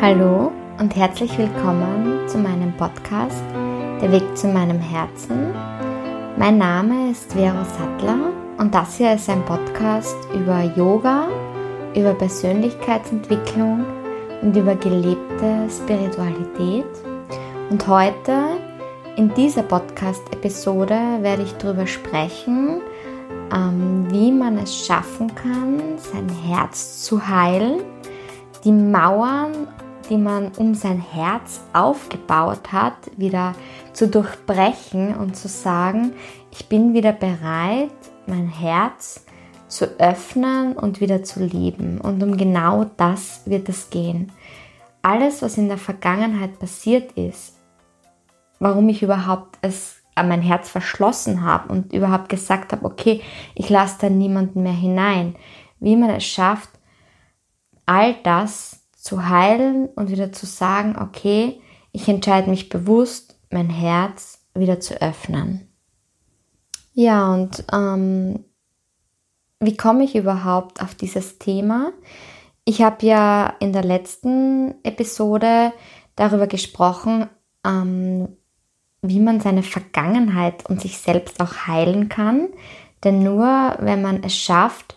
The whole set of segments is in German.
Hallo und herzlich willkommen zu meinem Podcast Der Weg zu meinem Herzen. Mein Name ist Vero Sattler und das hier ist ein Podcast über Yoga, über Persönlichkeitsentwicklung und über gelebte Spiritualität. Und heute in dieser Podcast-Episode werde ich darüber sprechen, wie man es schaffen kann, sein Herz zu heilen, die Mauern die man um sein Herz aufgebaut hat, wieder zu durchbrechen und zu sagen, ich bin wieder bereit, mein Herz zu öffnen und wieder zu lieben. Und um genau das wird es gehen. Alles, was in der Vergangenheit passiert ist, warum ich überhaupt es mein Herz verschlossen habe und überhaupt gesagt habe, okay, ich lasse da niemanden mehr hinein. Wie man es schafft, all das zu heilen und wieder zu sagen, okay, ich entscheide mich bewusst, mein Herz wieder zu öffnen. Ja, und ähm, wie komme ich überhaupt auf dieses Thema? Ich habe ja in der letzten Episode darüber gesprochen, ähm, wie man seine Vergangenheit und sich selbst auch heilen kann. Denn nur wenn man es schafft,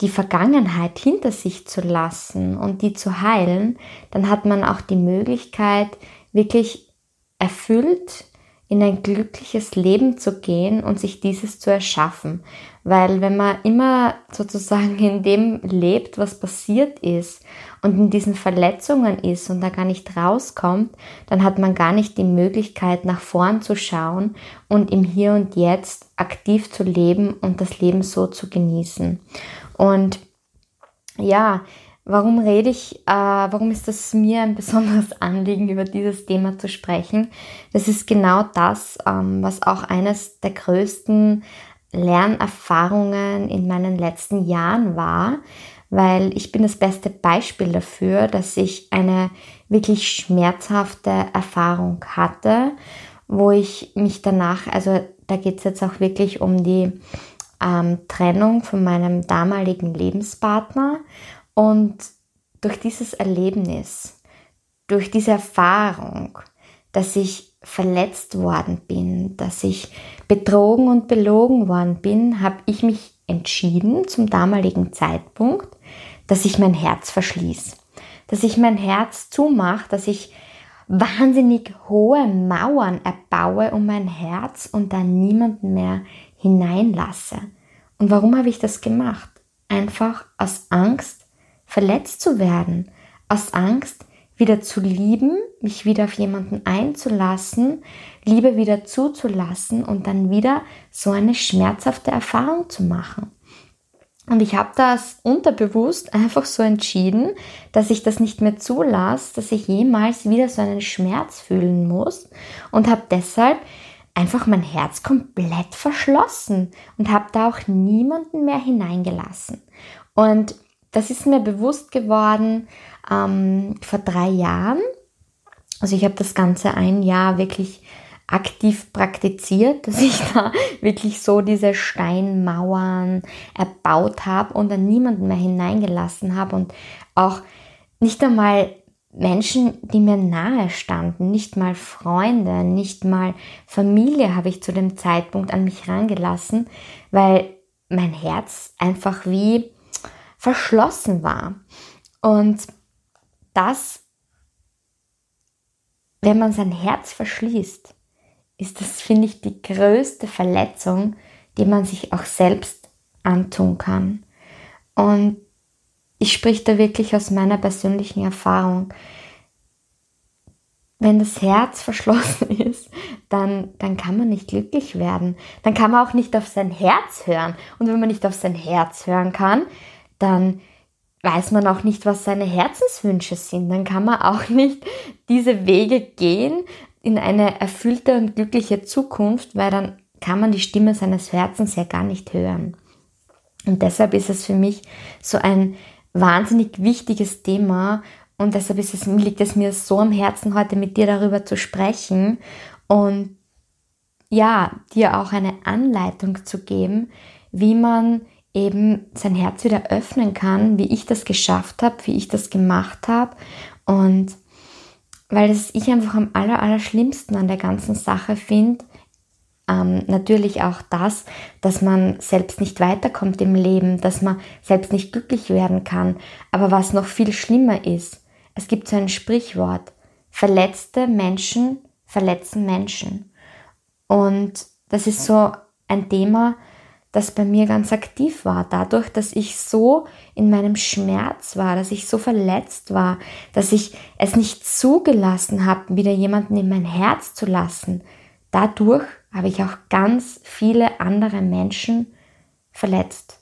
die Vergangenheit hinter sich zu lassen und die zu heilen, dann hat man auch die Möglichkeit, wirklich erfüllt in ein glückliches Leben zu gehen und sich dieses zu erschaffen. Weil wenn man immer sozusagen in dem lebt, was passiert ist und in diesen Verletzungen ist und da gar nicht rauskommt, dann hat man gar nicht die Möglichkeit, nach vorn zu schauen und im Hier und Jetzt aktiv zu leben und das Leben so zu genießen. Und ja, warum rede ich, äh, warum ist das mir ein besonderes Anliegen, über dieses Thema zu sprechen? Das ist genau das, ähm, was auch eines der größten Lernerfahrungen in meinen letzten Jahren war, weil ich bin das beste Beispiel dafür, dass ich eine wirklich schmerzhafte Erfahrung hatte, wo ich mich danach, also da geht es jetzt auch wirklich um die ähm, Trennung von meinem damaligen Lebenspartner und durch dieses Erlebnis, durch diese Erfahrung, dass ich verletzt worden bin, dass ich betrogen und belogen worden bin, habe ich mich entschieden zum damaligen Zeitpunkt, dass ich mein Herz verschließe, dass ich mein Herz zumache, dass ich wahnsinnig hohe Mauern erbaue um mein Herz und da niemanden mehr hineinlasse. Und warum habe ich das gemacht? Einfach aus Angst, verletzt zu werden, aus Angst, wieder zu lieben, mich wieder auf jemanden einzulassen, Liebe wieder zuzulassen und dann wieder so eine schmerzhafte Erfahrung zu machen. Und ich habe das unterbewusst einfach so entschieden, dass ich das nicht mehr zulasse, dass ich jemals wieder so einen Schmerz fühlen muss und habe deshalb einfach mein Herz komplett verschlossen und habe da auch niemanden mehr hineingelassen. Und das ist mir bewusst geworden ähm, vor drei Jahren. Also ich habe das Ganze ein Jahr wirklich aktiv praktiziert, dass ich da wirklich so diese Steinmauern erbaut habe und dann niemanden mehr hineingelassen habe und auch nicht einmal Menschen, die mir nahe standen, nicht mal Freunde, nicht mal Familie habe ich zu dem Zeitpunkt an mich rangelassen, weil mein Herz einfach wie verschlossen war. Und das, wenn man sein Herz verschließt, ist das, finde ich, die größte Verletzung, die man sich auch selbst antun kann. Und ich spreche da wirklich aus meiner persönlichen Erfahrung. Wenn das Herz verschlossen ist, dann, dann kann man nicht glücklich werden. Dann kann man auch nicht auf sein Herz hören. Und wenn man nicht auf sein Herz hören kann, dann weiß man auch nicht, was seine Herzenswünsche sind. Dann kann man auch nicht diese Wege gehen in eine erfüllte und glückliche Zukunft, weil dann kann man die Stimme seines Herzens ja gar nicht hören. Und deshalb ist es für mich so ein wahnsinnig wichtiges Thema und deshalb es, liegt es mir so am Herzen, heute mit dir darüber zu sprechen und ja, dir auch eine Anleitung zu geben, wie man eben sein Herz wieder öffnen kann, wie ich das geschafft habe, wie ich das gemacht habe. Und weil das ich einfach am aller, aller schlimmsten an der ganzen Sache finde, ähm, natürlich auch das, dass man selbst nicht weiterkommt im Leben, dass man selbst nicht glücklich werden kann. Aber was noch viel schlimmer ist, es gibt so ein Sprichwort, verletzte Menschen verletzen Menschen. Und das ist so ein Thema, das bei mir ganz aktiv war. Dadurch, dass ich so in meinem Schmerz war, dass ich so verletzt war, dass ich es nicht zugelassen habe, wieder jemanden in mein Herz zu lassen. Dadurch habe ich auch ganz viele andere Menschen verletzt.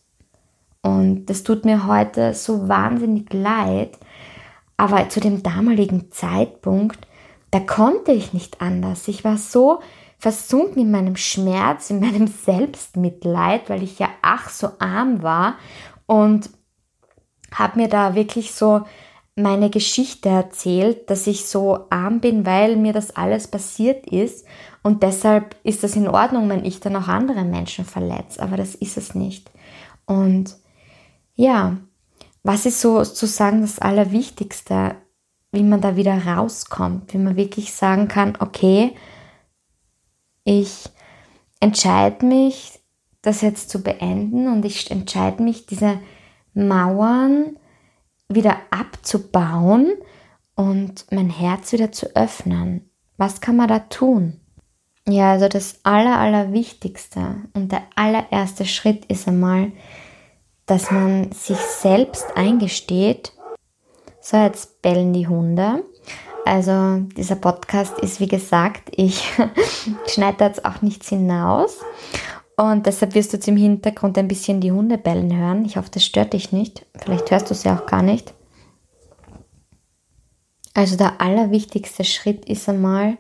Und das tut mir heute so wahnsinnig leid. Aber zu dem damaligen Zeitpunkt, da konnte ich nicht anders. Ich war so versunken in meinem Schmerz, in meinem Selbstmitleid, weil ich ja ach so arm war und habe mir da wirklich so meine Geschichte erzählt, dass ich so arm bin, weil mir das alles passiert ist und deshalb ist das in Ordnung, wenn ich dann auch andere Menschen verletze, aber das ist es nicht. Und ja, was ist so sozusagen das Allerwichtigste, wie man da wieder rauskommt, wie man wirklich sagen kann, okay, ich entscheide mich, das jetzt zu beenden und ich entscheide mich, diese Mauern wieder abzubauen und mein Herz wieder zu öffnen. Was kann man da tun? Ja, also das Aller, Allerwichtigste und der allererste Schritt ist einmal, dass man sich selbst eingesteht, so jetzt bellen die Hunde, also dieser Podcast ist, wie gesagt, ich schneide jetzt auch nichts hinaus. Und deshalb wirst du jetzt im Hintergrund ein bisschen die Hunde bellen hören. Ich hoffe, das stört dich nicht. Vielleicht hörst du sie auch gar nicht. Also der allerwichtigste Schritt ist einmal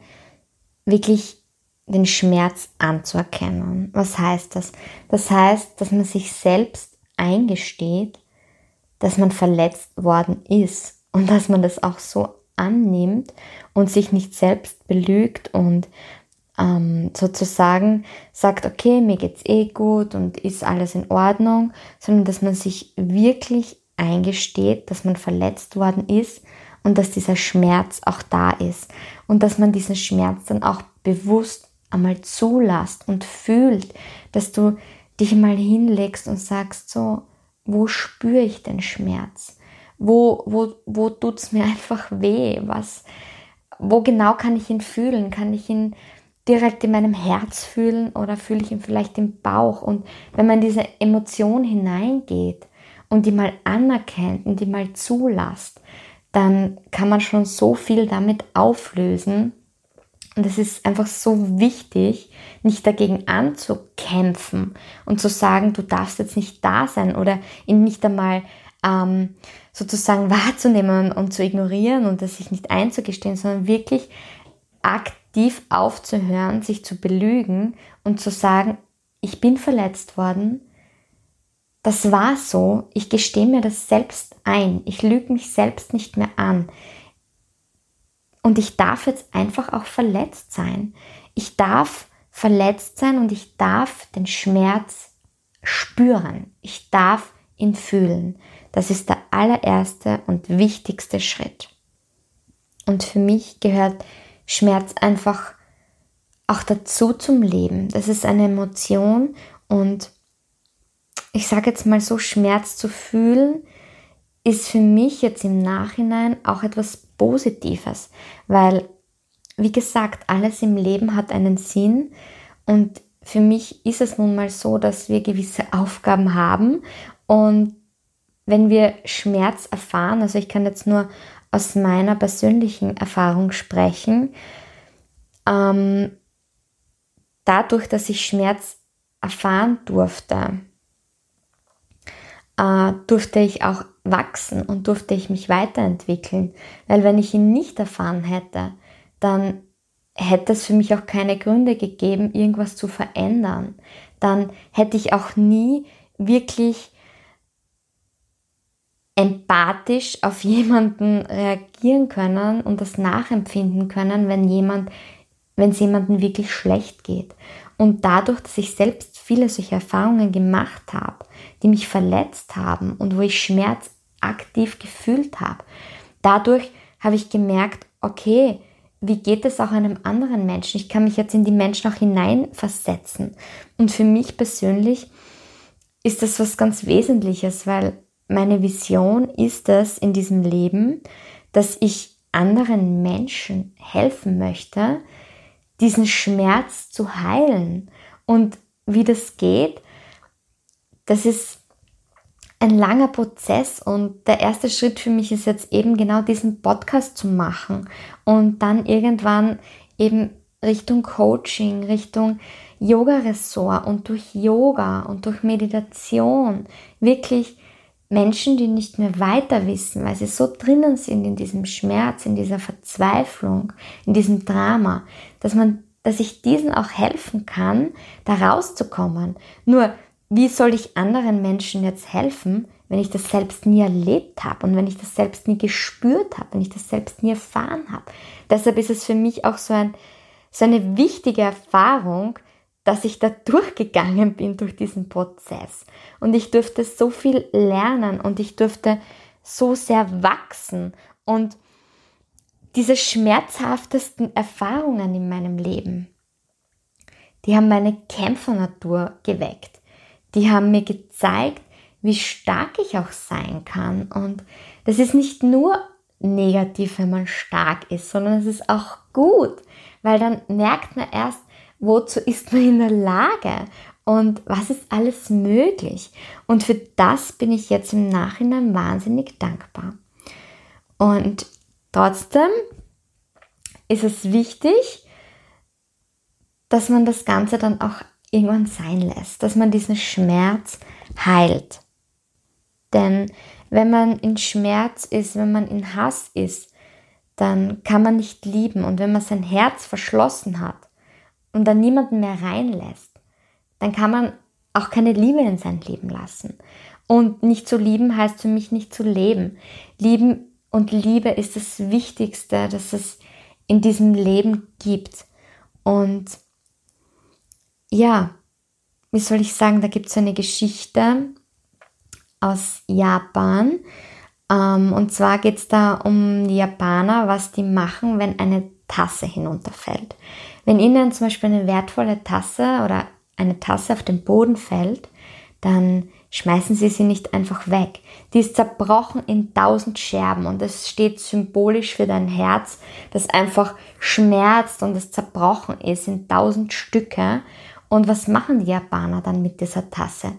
wirklich den Schmerz anzuerkennen. Was heißt das? Das heißt, dass man sich selbst eingesteht, dass man verletzt worden ist und dass man das auch so annimmt und sich nicht selbst belügt und ähm, sozusagen sagt, okay, mir geht's eh gut und ist alles in Ordnung, sondern dass man sich wirklich eingesteht, dass man verletzt worden ist und dass dieser Schmerz auch da ist und dass man diesen Schmerz dann auch bewusst einmal zulässt und fühlt, dass du dich mal hinlegst und sagst so, wo spüre ich den Schmerz? Wo, wo, wo tut es mir einfach weh? Was, wo genau kann ich ihn fühlen? Kann ich ihn direkt in meinem Herz fühlen oder fühle ich ihn vielleicht im Bauch? Und wenn man diese Emotion hineingeht und die mal anerkennt und die mal zulässt, dann kann man schon so viel damit auflösen. Und es ist einfach so wichtig, nicht dagegen anzukämpfen und zu sagen, du darfst jetzt nicht da sein oder ihn nicht einmal ähm, sozusagen wahrzunehmen und zu ignorieren und das sich nicht einzugestehen, sondern wirklich aktiv aufzuhören, sich zu belügen und zu sagen, ich bin verletzt worden, das war so, ich gestehe mir das selbst ein, ich lüge mich selbst nicht mehr an. Und ich darf jetzt einfach auch verletzt sein. Ich darf verletzt sein und ich darf den Schmerz spüren. Ich darf ihn fühlen. Das ist der allererste und wichtigste Schritt. Und für mich gehört Schmerz einfach auch dazu zum Leben. Das ist eine Emotion und ich sage jetzt mal so, Schmerz zu fühlen ist für mich jetzt im Nachhinein auch etwas Positives, weil, wie gesagt, alles im Leben hat einen Sinn und für mich ist es nun mal so, dass wir gewisse Aufgaben haben und wenn wir Schmerz erfahren, also ich kann jetzt nur aus meiner persönlichen Erfahrung sprechen, ähm, dadurch, dass ich Schmerz erfahren durfte, äh, durfte ich auch wachsen und durfte ich mich weiterentwickeln. Weil wenn ich ihn nicht erfahren hätte, dann hätte es für mich auch keine Gründe gegeben, irgendwas zu verändern. Dann hätte ich auch nie wirklich empathisch auf jemanden reagieren können und das nachempfinden können, wenn jemand wenn es jemandem wirklich schlecht geht. Und dadurch, dass ich selbst viele solche Erfahrungen gemacht habe, die mich verletzt haben und wo ich Schmerz aktiv gefühlt habe, dadurch habe ich gemerkt, okay, wie geht es auch einem anderen Menschen? Ich kann mich jetzt in die Menschen auch hineinversetzen. Und für mich persönlich ist das was ganz Wesentliches, weil meine Vision ist es in diesem Leben, dass ich anderen Menschen helfen möchte, diesen Schmerz zu heilen. Und wie das geht, das ist ein langer Prozess und der erste Schritt für mich ist jetzt eben genau diesen Podcast zu machen und dann irgendwann eben Richtung Coaching, Richtung Yoga-Ressort und durch Yoga und durch Meditation wirklich Menschen, die nicht mehr weiter wissen, weil sie so drinnen sind in diesem Schmerz, in dieser Verzweiflung, in diesem Drama, dass man, dass ich diesen auch helfen kann, da rauszukommen. Nur, wie soll ich anderen Menschen jetzt helfen, wenn ich das selbst nie erlebt habe und wenn ich das selbst nie gespürt habe, wenn ich das selbst nie erfahren habe? Deshalb ist es für mich auch so, ein, so eine wichtige Erfahrung, dass ich da durchgegangen bin durch diesen Prozess. Und ich durfte so viel lernen und ich durfte so sehr wachsen. Und diese schmerzhaftesten Erfahrungen in meinem Leben, die haben meine Kämpfernatur geweckt. Die haben mir gezeigt, wie stark ich auch sein kann. Und das ist nicht nur negativ, wenn man stark ist, sondern es ist auch gut, weil dann merkt man erst, wozu ist man in der Lage und was ist alles möglich. Und für das bin ich jetzt im Nachhinein wahnsinnig dankbar. Und trotzdem ist es wichtig, dass man das Ganze dann auch irgendwann sein lässt, dass man diesen Schmerz heilt. Denn wenn man in Schmerz ist, wenn man in Hass ist, dann kann man nicht lieben. Und wenn man sein Herz verschlossen hat, und dann niemanden mehr reinlässt, dann kann man auch keine Liebe in sein Leben lassen. Und nicht zu lieben heißt für mich nicht zu leben. Lieben und Liebe ist das Wichtigste, das es in diesem Leben gibt. Und ja, wie soll ich sagen, da gibt es so eine Geschichte aus Japan. Ähm, und zwar geht es da um die Japaner, was die machen, wenn eine Tasse hinunterfällt. Wenn Ihnen zum Beispiel eine wertvolle Tasse oder eine Tasse auf den Boden fällt, dann schmeißen Sie sie nicht einfach weg. Die ist zerbrochen in tausend Scherben und es steht symbolisch für dein Herz, das einfach schmerzt und es zerbrochen ist in tausend Stücke. Und was machen die Japaner dann mit dieser Tasse?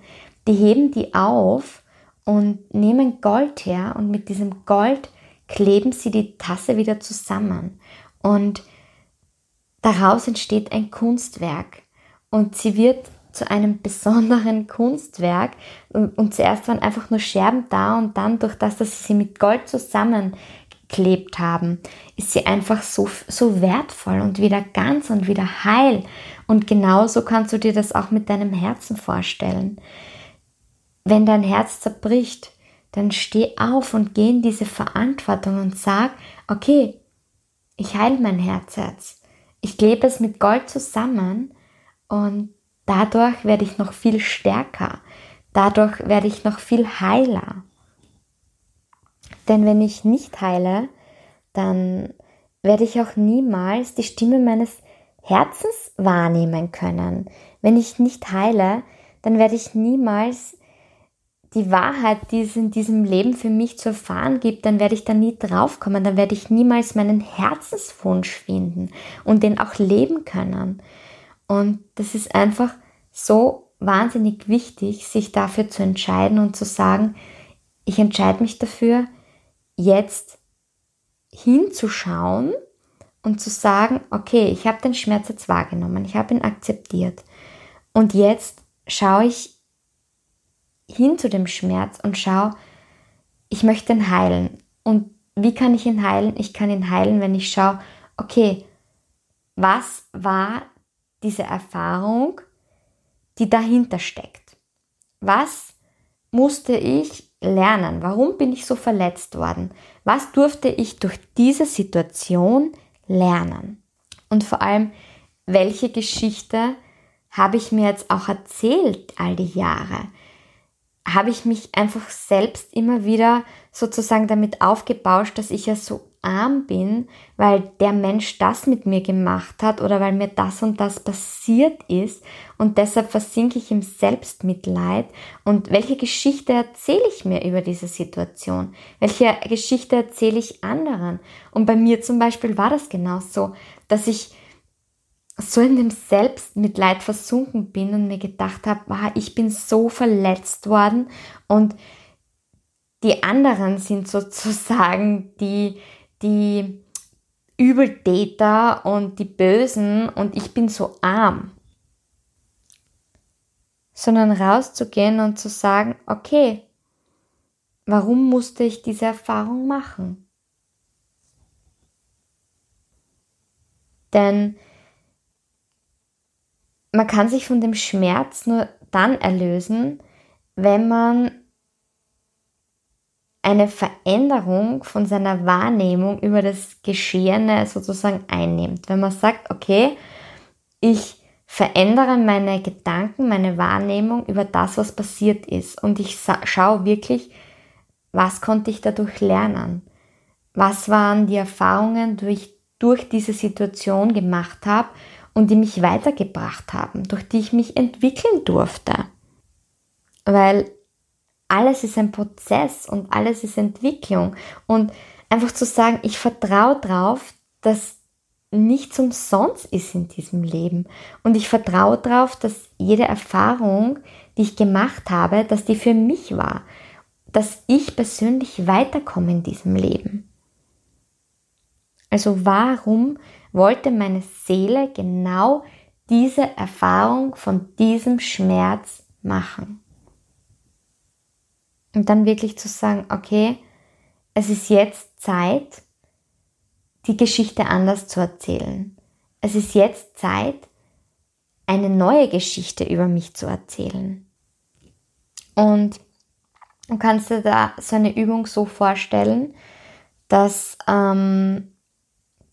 Die heben die auf und nehmen Gold her und mit diesem Gold kleben sie die Tasse wieder zusammen. Und Daraus entsteht ein Kunstwerk und sie wird zu einem besonderen Kunstwerk. Und, zuerst waren einfach nur Scherben da und dann durch das, dass sie sie mit Gold zusammengeklebt haben, ist sie einfach so, so wertvoll und wieder ganz und wieder heil. Und genauso kannst du dir das auch mit deinem Herzen vorstellen. Wenn dein Herz zerbricht, dann steh auf und geh in diese Verantwortung und sag, okay, ich heile mein Herz jetzt ich klebe es mit Gold zusammen und dadurch werde ich noch viel stärker. Dadurch werde ich noch viel heiler. Denn wenn ich nicht heile, dann werde ich auch niemals die Stimme meines Herzens wahrnehmen können. Wenn ich nicht heile, dann werde ich niemals die Wahrheit, die es in diesem Leben für mich zu erfahren gibt, dann werde ich da nie draufkommen, dann werde ich niemals meinen Herzenswunsch finden und den auch leben können. Und das ist einfach so wahnsinnig wichtig, sich dafür zu entscheiden und zu sagen, ich entscheide mich dafür, jetzt hinzuschauen und zu sagen, okay, ich habe den Schmerz jetzt wahrgenommen, ich habe ihn akzeptiert und jetzt schaue ich hin zu dem Schmerz und schau, ich möchte ihn heilen. Und wie kann ich ihn heilen? Ich kann ihn heilen, wenn ich schaue, okay, was war diese Erfahrung, die dahinter steckt? Was musste ich lernen? Warum bin ich so verletzt worden? Was durfte ich durch diese Situation lernen? Und vor allem, welche Geschichte habe ich mir jetzt auch erzählt all die Jahre? Habe ich mich einfach selbst immer wieder sozusagen damit aufgebauscht, dass ich ja so arm bin, weil der Mensch das mit mir gemacht hat oder weil mir das und das passiert ist und deshalb versinke ich im Selbstmitleid und welche Geschichte erzähle ich mir über diese Situation? Welche Geschichte erzähle ich anderen? Und bei mir zum Beispiel war das genauso, dass ich so in dem Selbstmitleid versunken bin und mir gedacht habe, wow, ich bin so verletzt worden und die anderen sind sozusagen die, die Übeltäter und die Bösen und ich bin so arm. Sondern rauszugehen und zu sagen, okay, warum musste ich diese Erfahrung machen? Denn man kann sich von dem Schmerz nur dann erlösen, wenn man eine Veränderung von seiner Wahrnehmung über das Geschehene sozusagen einnimmt. Wenn man sagt, okay, ich verändere meine Gedanken, meine Wahrnehmung über das, was passiert ist und ich schaue wirklich, was konnte ich dadurch lernen? Was waren die Erfahrungen, die ich durch diese Situation gemacht habe und die mich weitergebracht haben, durch die ich mich entwickeln durfte? Weil alles ist ein Prozess und alles ist Entwicklung. Und einfach zu sagen, ich vertraue darauf, dass nichts umsonst ist in diesem Leben. Und ich vertraue darauf, dass jede Erfahrung, die ich gemacht habe, dass die für mich war. Dass ich persönlich weiterkomme in diesem Leben. Also warum wollte meine Seele genau diese Erfahrung von diesem Schmerz machen? Und dann wirklich zu sagen, okay, es ist jetzt Zeit, die Geschichte anders zu erzählen. Es ist jetzt Zeit, eine neue Geschichte über mich zu erzählen. Und du kannst dir da so eine Übung so vorstellen, dass ähm,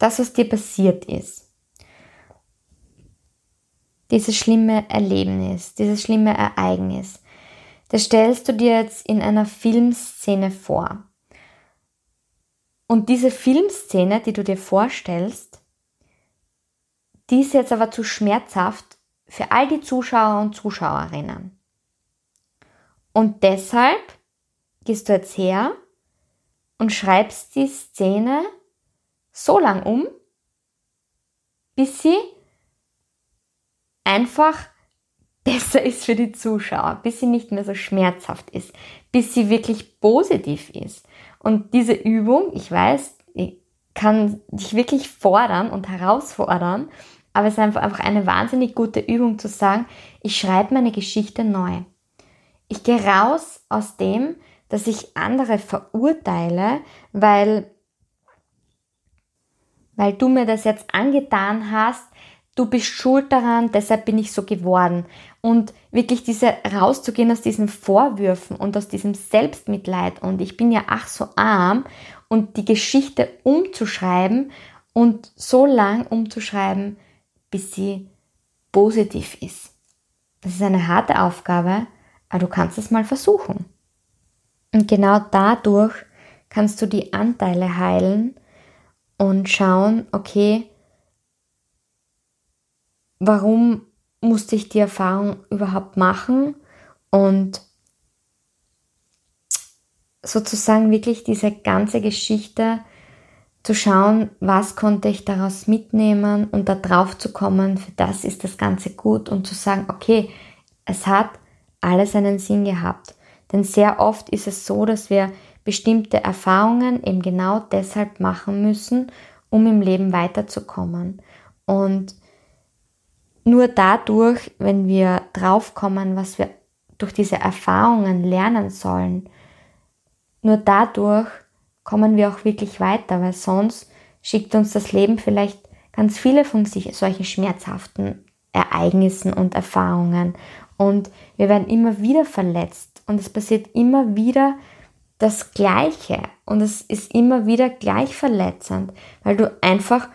das, was dir passiert ist, dieses schlimme Erlebnis, dieses schlimme Ereignis, das stellst du dir jetzt in einer Filmszene vor. Und diese Filmszene, die du dir vorstellst, die ist jetzt aber zu schmerzhaft für all die Zuschauer und Zuschauerinnen. Und deshalb gehst du jetzt her und schreibst die Szene so lang um, bis sie einfach besser ist für die Zuschauer, bis sie nicht mehr so schmerzhaft ist, bis sie wirklich positiv ist. Und diese Übung, ich weiß, kann dich wirklich fordern und herausfordern, aber es ist einfach eine wahnsinnig gute Übung zu sagen, ich schreibe meine Geschichte neu. Ich gehe raus aus dem, dass ich andere verurteile, weil, weil du mir das jetzt angetan hast, du bist schuld daran, deshalb bin ich so geworden. Und wirklich diese rauszugehen aus diesen Vorwürfen und aus diesem Selbstmitleid und ich bin ja ach so arm und die Geschichte umzuschreiben und so lang umzuschreiben, bis sie positiv ist. Das ist eine harte Aufgabe, aber du kannst es mal versuchen. Und genau dadurch kannst du die Anteile heilen und schauen, okay, warum musste ich die Erfahrung überhaupt machen und sozusagen wirklich diese ganze Geschichte zu schauen, was konnte ich daraus mitnehmen und da drauf zu kommen, für das ist das Ganze gut und zu sagen, okay, es hat alles einen Sinn gehabt. Denn sehr oft ist es so, dass wir bestimmte Erfahrungen eben genau deshalb machen müssen, um im Leben weiterzukommen. Und nur dadurch, wenn wir draufkommen, was wir durch diese Erfahrungen lernen sollen, nur dadurch kommen wir auch wirklich weiter, weil sonst schickt uns das Leben vielleicht ganz viele von sich solchen schmerzhaften Ereignissen und Erfahrungen und wir werden immer wieder verletzt und es passiert immer wieder das Gleiche und es ist immer wieder gleich verletzend, weil du einfach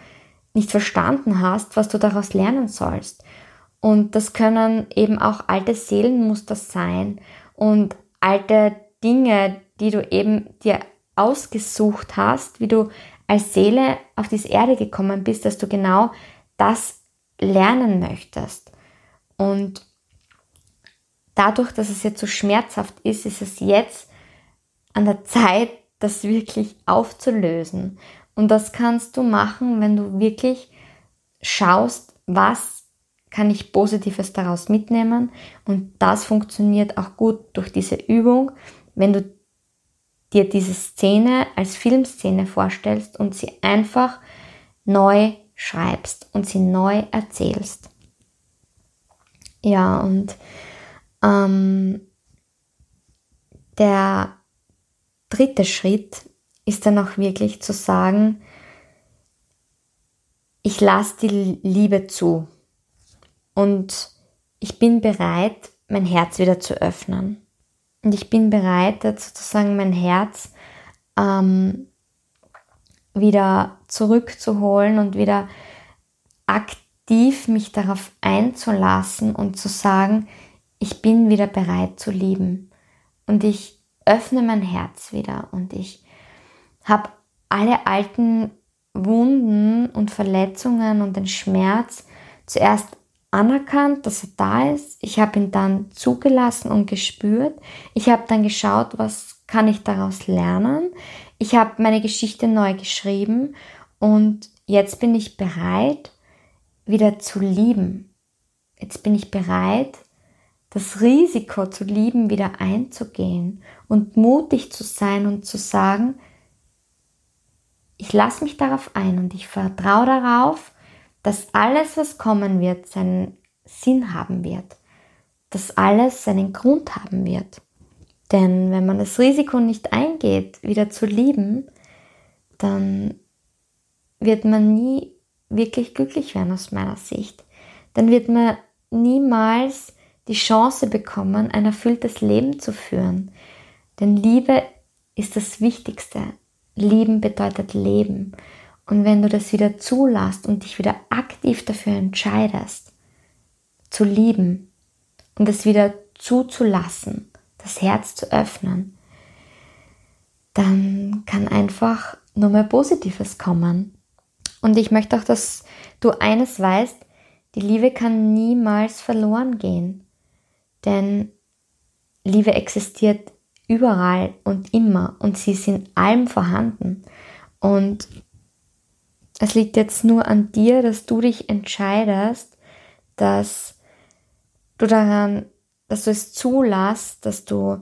nicht verstanden hast, was du daraus lernen sollst. Und das können eben auch alte Seelenmuster sein und alte Dinge, die du eben dir ausgesucht hast, wie du als Seele auf diese Erde gekommen bist, dass du genau das lernen möchtest. Und dadurch, dass es jetzt so schmerzhaft ist, ist es jetzt an der Zeit, das wirklich aufzulösen. Und das kannst du machen, wenn du wirklich schaust, was kann ich Positives daraus mitnehmen. Und das funktioniert auch gut durch diese Übung, wenn du dir diese Szene als Filmszene vorstellst und sie einfach neu schreibst und sie neu erzählst. Ja, und ähm, der dritte Schritt ist dann auch wirklich zu sagen, ich lasse die Liebe zu und ich bin bereit, mein Herz wieder zu öffnen. Und ich bin bereit, sozusagen mein Herz ähm, wieder zurückzuholen und wieder aktiv mich darauf einzulassen und zu sagen, ich bin wieder bereit zu lieben. Und ich öffne mein Herz wieder und ich habe alle alten Wunden und Verletzungen und den Schmerz zuerst anerkannt, dass er da ist. Ich habe ihn dann zugelassen und gespürt. Ich habe dann geschaut, was kann ich daraus lernen. Ich habe meine Geschichte neu geschrieben und jetzt bin ich bereit, wieder zu lieben. Jetzt bin ich bereit, das Risiko zu lieben wieder einzugehen und mutig zu sein und zu sagen, ich lasse mich darauf ein und ich vertraue darauf, dass alles, was kommen wird, seinen Sinn haben wird, dass alles seinen Grund haben wird. Denn wenn man das Risiko nicht eingeht, wieder zu lieben, dann wird man nie wirklich glücklich werden aus meiner Sicht. Dann wird man niemals die Chance bekommen, ein erfülltes Leben zu führen. Denn Liebe ist das Wichtigste. Lieben bedeutet Leben. Und wenn du das wieder zulässt und dich wieder aktiv dafür entscheidest, zu lieben und es wieder zuzulassen, das Herz zu öffnen, dann kann einfach nur mehr Positives kommen. Und ich möchte auch, dass du eines weißt, die Liebe kann niemals verloren gehen. Denn Liebe existiert überall und immer und sie ist in allem vorhanden. Und es liegt jetzt nur an dir, dass du dich entscheidest, dass du daran, dass du es zulässt, dass du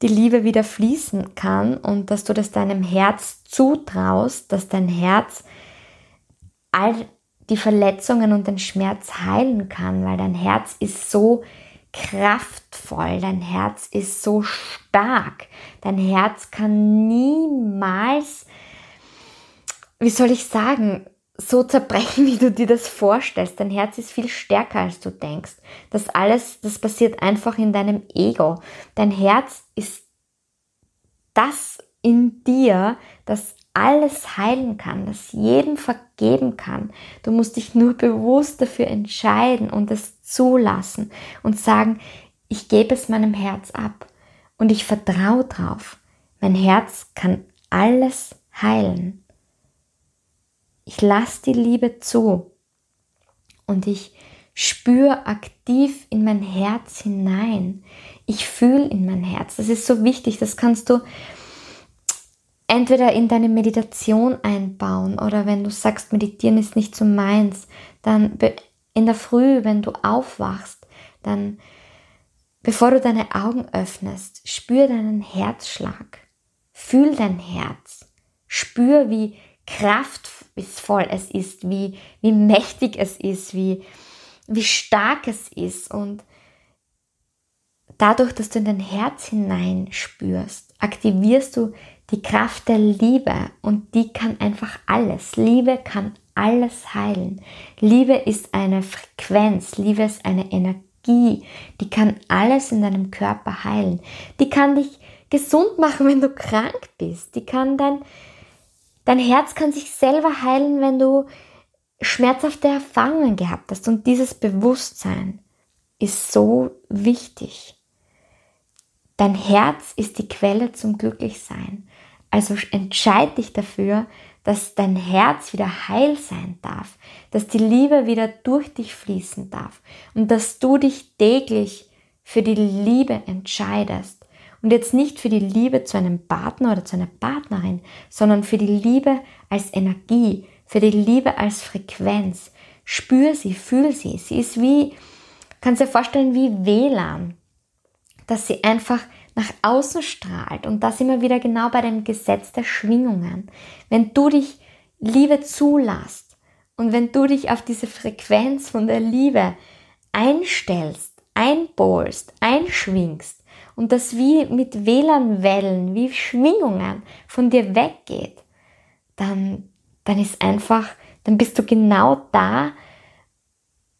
die Liebe wieder fließen kann und dass du das deinem Herz zutraust, dass dein Herz all die Verletzungen und den Schmerz heilen kann, weil dein Herz ist so kraftvoll, dein Herz ist so stark, dein Herz kann niemals, wie soll ich sagen, so zerbrechen, wie du dir das vorstellst. Dein Herz ist viel stärker, als du denkst. Das alles, das passiert einfach in deinem Ego. Dein Herz ist das in dir, das alles heilen kann, das jedem vergeben kann. Du musst dich nur bewusst dafür entscheiden und es zulassen und sagen, ich gebe es meinem Herz ab und ich vertraue drauf. Mein Herz kann alles heilen. Ich lasse die Liebe zu und ich spüre aktiv in mein Herz hinein. Ich fühle in mein Herz. Das ist so wichtig. Das kannst du entweder in deine Meditation einbauen oder wenn du sagst, meditieren ist nicht so meins, dann in der Früh, wenn du aufwachst, dann bevor du deine Augen öffnest, spür deinen Herzschlag. Fühl dein Herz. Spür, wie kraftvoll es ist, wie, wie mächtig es ist, wie, wie stark es ist. Und dadurch, dass du in dein Herz hinein spürst, aktivierst du die Kraft der Liebe und die kann einfach alles. Liebe kann alles heilen. Liebe ist eine Frequenz, Liebe ist eine Energie, die kann alles in deinem Körper heilen. Die kann dich gesund machen, wenn du krank bist. Die kann dein, dein Herz kann sich selber heilen, wenn du schmerzhafte Erfahrungen gehabt hast und dieses Bewusstsein ist so wichtig. Dein Herz ist die Quelle zum Glücklichsein. Also entscheid dich dafür, dass dein Herz wieder heil sein darf, dass die Liebe wieder durch dich fließen darf und dass du dich täglich für die Liebe entscheidest. Und jetzt nicht für die Liebe zu einem Partner oder zu einer Partnerin, sondern für die Liebe als Energie, für die Liebe als Frequenz. Spür sie, fühl sie. Sie ist wie, kannst dir vorstellen, wie WLAN, dass sie einfach nach außen strahlt. Und das immer wieder genau bei dem Gesetz der Schwingungen. Wenn du dich Liebe zulässt und wenn du dich auf diese Frequenz von der Liebe einstellst, einbolst, einschwingst und das wie mit WLAN-Wellen, wie Schwingungen von dir weggeht, dann, dann ist einfach, dann bist du genau da,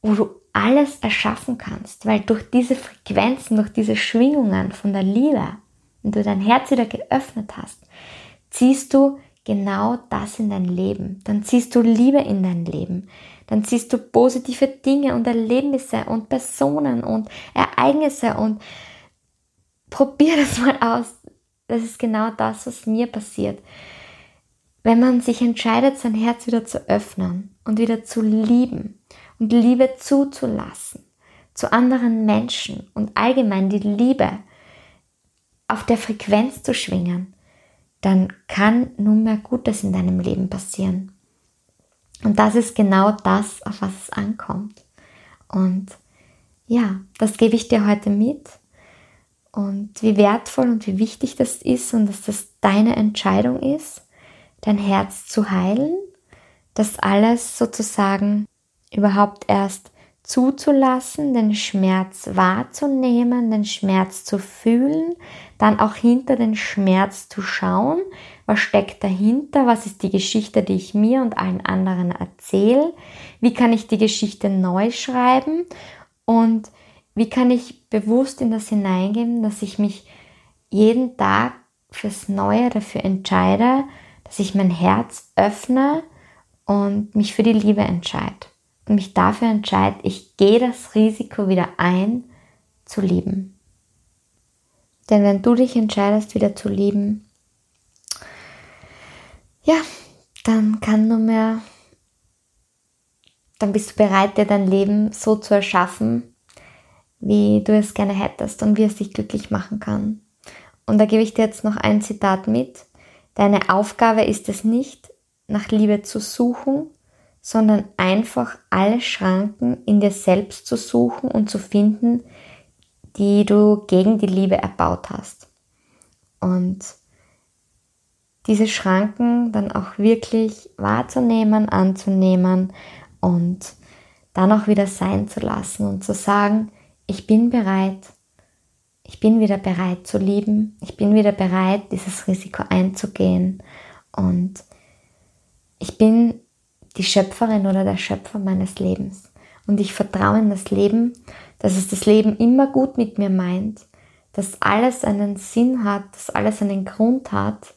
wo du alles erschaffen kannst, weil durch diese Frequenzen, durch diese Schwingungen von der Liebe, wenn du dein Herz wieder geöffnet hast, ziehst du genau das in dein Leben. Dann ziehst du Liebe in dein Leben. Dann ziehst du positive Dinge und Erlebnisse und Personen und Ereignisse und probier das mal aus. Das ist genau das, was mir passiert. Wenn man sich entscheidet, sein Herz wieder zu öffnen und wieder zu lieben und Liebe zuzulassen zu anderen Menschen und allgemein die Liebe auf der Frequenz zu schwingen, dann kann nunmehr Gutes in deinem Leben passieren. Und das ist genau das, auf was es ankommt. Und ja, das gebe ich dir heute mit. Und wie wertvoll und wie wichtig das ist und dass das deine Entscheidung ist, dein Herz zu heilen, das alles sozusagen überhaupt erst zuzulassen, den Schmerz wahrzunehmen, den Schmerz zu fühlen, dann auch hinter den Schmerz zu schauen, was steckt dahinter, was ist die Geschichte, die ich mir und allen anderen erzähle, wie kann ich die Geschichte neu schreiben? Und wie kann ich bewusst in das hineingehen, dass ich mich jeden Tag fürs Neue dafür entscheide, dass ich mein Herz öffne und mich für die Liebe entscheide mich dafür entscheide, ich gehe das Risiko wieder ein, zu lieben. Denn wenn du dich entscheidest, wieder zu lieben, ja, dann kann nur mehr, dann bist du bereit, dir dein Leben so zu erschaffen, wie du es gerne hättest und wie es dich glücklich machen kann. Und da gebe ich dir jetzt noch ein Zitat mit. Deine Aufgabe ist es nicht, nach Liebe zu suchen, sondern einfach alle Schranken in dir selbst zu suchen und zu finden, die du gegen die Liebe erbaut hast. Und diese Schranken dann auch wirklich wahrzunehmen, anzunehmen und dann auch wieder sein zu lassen und zu sagen, ich bin bereit, ich bin wieder bereit zu lieben, ich bin wieder bereit, dieses Risiko einzugehen. Und ich bin die Schöpferin oder der Schöpfer meines Lebens. Und ich vertraue in das Leben, dass es das Leben immer gut mit mir meint, dass alles einen Sinn hat, dass alles einen Grund hat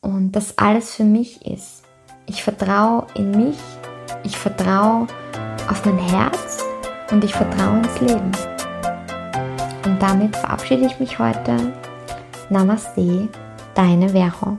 und dass alles für mich ist. Ich vertraue in mich, ich vertraue auf mein Herz und ich vertraue ins Leben. Und damit verabschiede ich mich heute. Namaste, deine Vero.